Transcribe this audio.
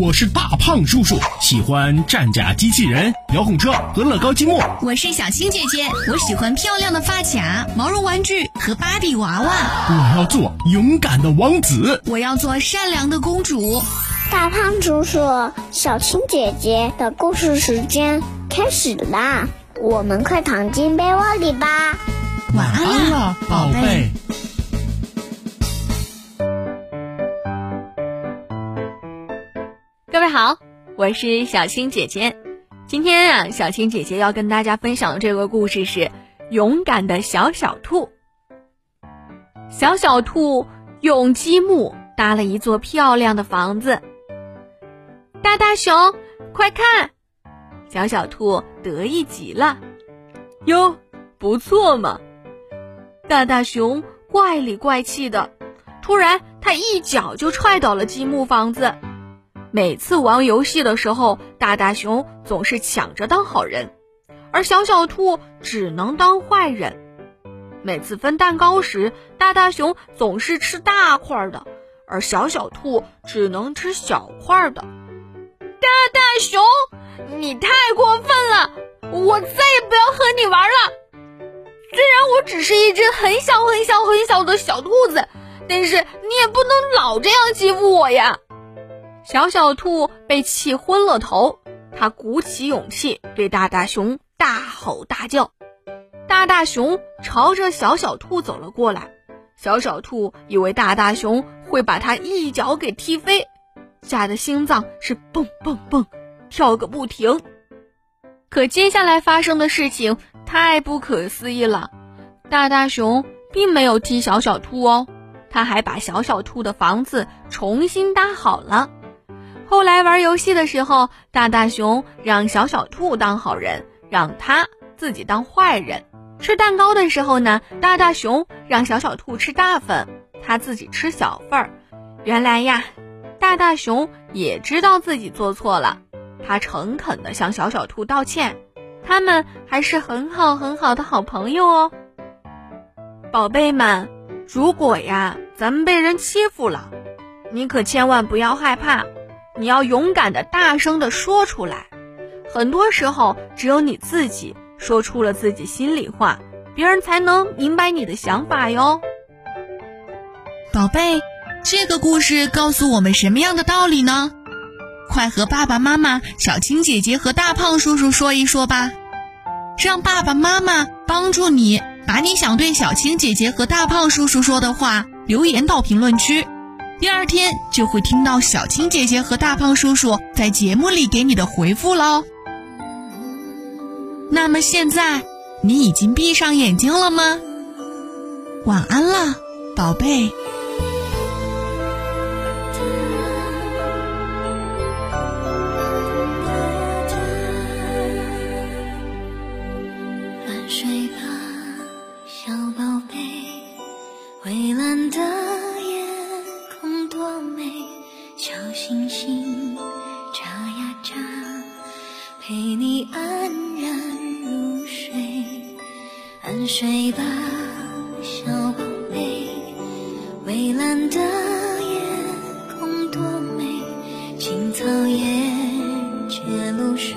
我是大胖叔叔，喜欢战甲机器人、遥控车和乐高积木。我是小青姐姐，我喜欢漂亮的发卡、毛绒玩具和芭比娃娃。我要做勇敢的王子，我要做善良的公主。大胖叔叔，小青姐姐的故事时间开始啦，我们快躺进被窝里吧。晚安了，宝贝。各位好，我是小青姐姐。今天啊，小青姐姐要跟大家分享的这个故事是《勇敢的小小兔》。小小兔用积木搭了一座漂亮的房子。大大熊，快看！小小兔得意极了。哟，不错嘛！大大熊怪里怪气的，突然他一脚就踹倒了积木房子。每次玩游戏的时候，大大熊总是抢着当好人，而小小兔只能当坏人。每次分蛋糕时，大大熊总是吃大块的，而小小兔只能吃小块的。大大熊，你太过分了！我再也不要和你玩了。虽然我只是一只很小很小很小的小兔子，但是你也不能老这样欺负我呀！小小兔被气昏了头，他鼓起勇气对大大熊大吼大叫。大大熊朝着小小兔走了过来，小小兔以为大大熊会把它一脚给踢飞，吓得心脏是蹦蹦蹦跳个不停。可接下来发生的事情太不可思议了，大大熊并没有踢小小兔哦，他还把小小兔的房子重新搭好了。后来玩游戏的时候，大大熊让小小兔当好人，让他自己当坏人。吃蛋糕的时候呢，大大熊让小小兔吃大份，他自己吃小份儿。原来呀，大大熊也知道自己做错了，他诚恳地向小小兔道歉。他们还是很好很好的好朋友哦。宝贝们，如果呀咱们被人欺负了，你可千万不要害怕。你要勇敢的、大声的说出来。很多时候，只有你自己说出了自己心里话，别人才能明白你的想法哟。宝贝，这个故事告诉我们什么样的道理呢？快和爸爸妈妈、小青姐姐和大胖叔叔说一说吧，让爸爸妈妈帮助你把你想对小青姐姐和大胖叔叔说的话留言到评论区。第二天就会听到小青姐姐和大胖叔叔在节目里给你的回复喽。那么现在你已经闭上眼睛了吗？晚安了，宝贝。晚睡吧，小宝贝，蔚蓝的。小星星眨呀眨，陪你安然入睡。安睡吧，小宝贝。蔚蓝的夜空多美，青草也结露水，